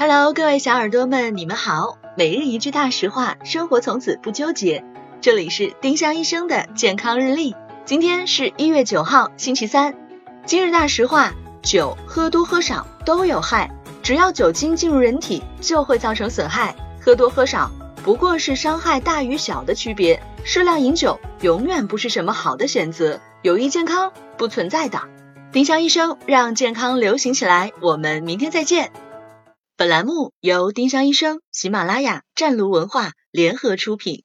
Hello，各位小耳朵们，你们好。每日一句大实话，生活从此不纠结。这里是丁香医生的健康日历。今天是一月九号，星期三。今日大实话：酒喝多喝少都有害，只要酒精进入人体，就会造成损害。喝多喝少不过是伤害大与小的区别，适量饮酒永远不是什么好的选择。有益健康不存在的。丁香医生让健康流行起来，我们明天再见。本栏目由丁香医生、喜马拉雅、湛庐文化联合出品。